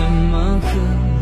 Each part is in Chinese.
什么歌？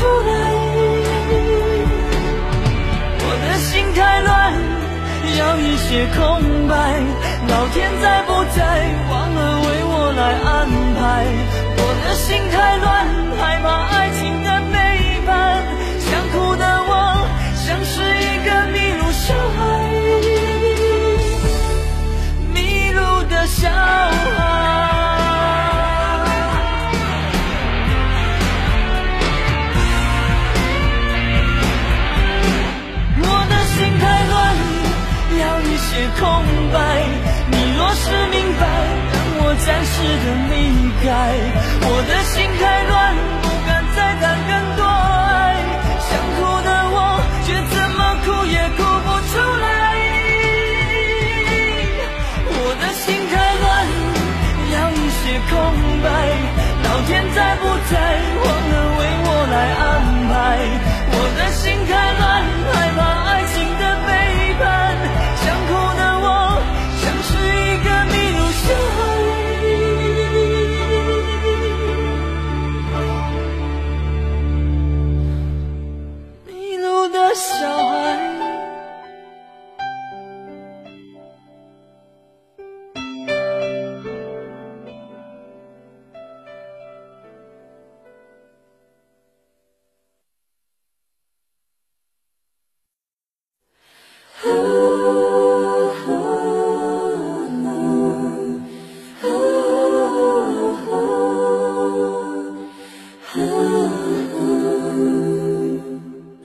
出来！我的心太乱，要一些空白。老天在不在？忘了为我来安排。我的心太乱，害怕爱情的。暂时的离开，我的心太乱，不敢再谈更多。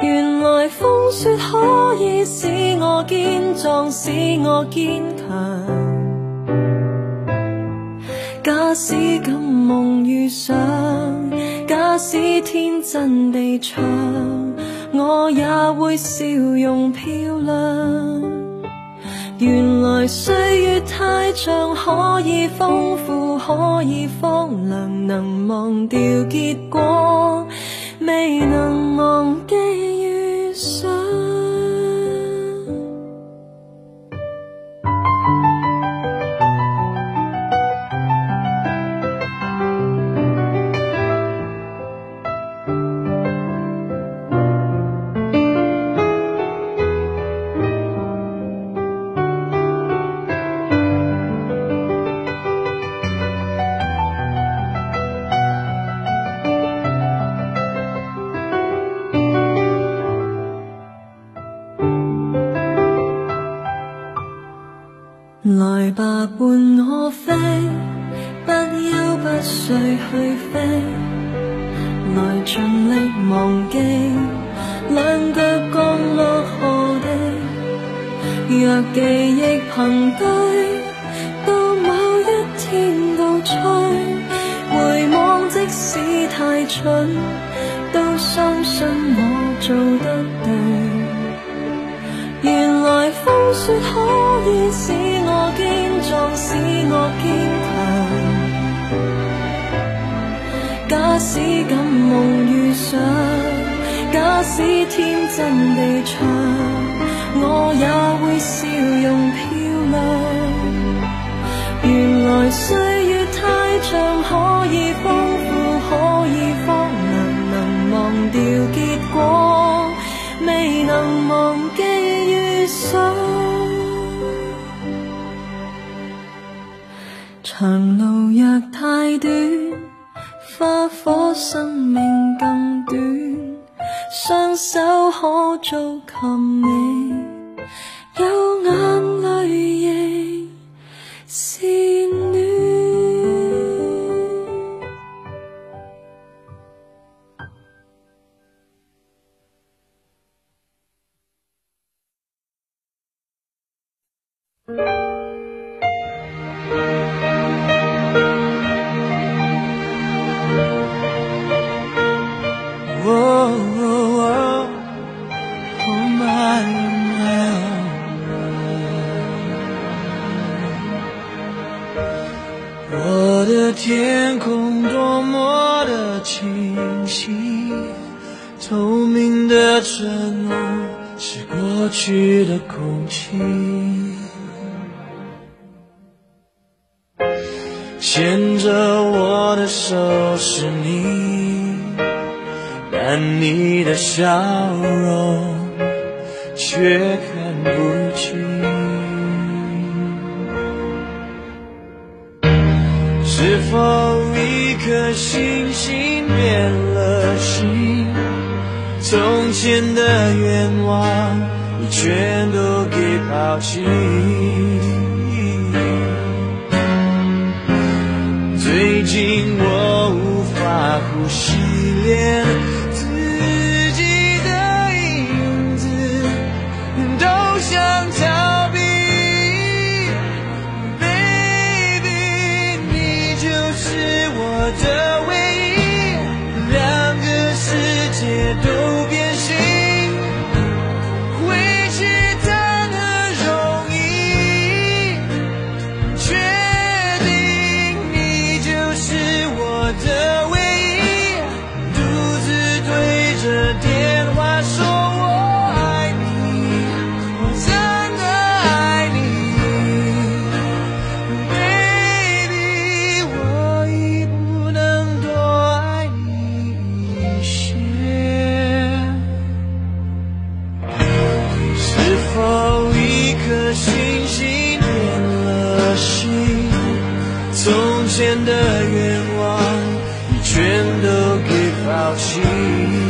原来风雪可以使我坚壮，使我坚强。假使敢梦与想，假使天真地唱，我也会笑容漂亮。原来岁月太长，可以丰富，可以荒凉，能忘掉结果。未能忘记遇上。伴我飞，不休不睡去飞，来尽力忘记，两脚降落何地？若记忆凭堆，到某一天告吹，回望即使太蠢，都相信我做得对。原来风雪可以使。我健壮，使我坚强。假使敢梦与想，假使天真地唱，我也会笑容漂亮。原来岁月太长，可以丰富，可以荒凉，能忘掉结果，未能忘记遇上。长路若太短，花火生命更短，双手可做及你。哦，Oh my my oh 我的天空多么的清晰，透明的承诺是过去的空气。牵着我的手是你。但你的笑容，却看不清。是否一颗星星变了心？从前的愿望，你全都给抛弃。Jesus.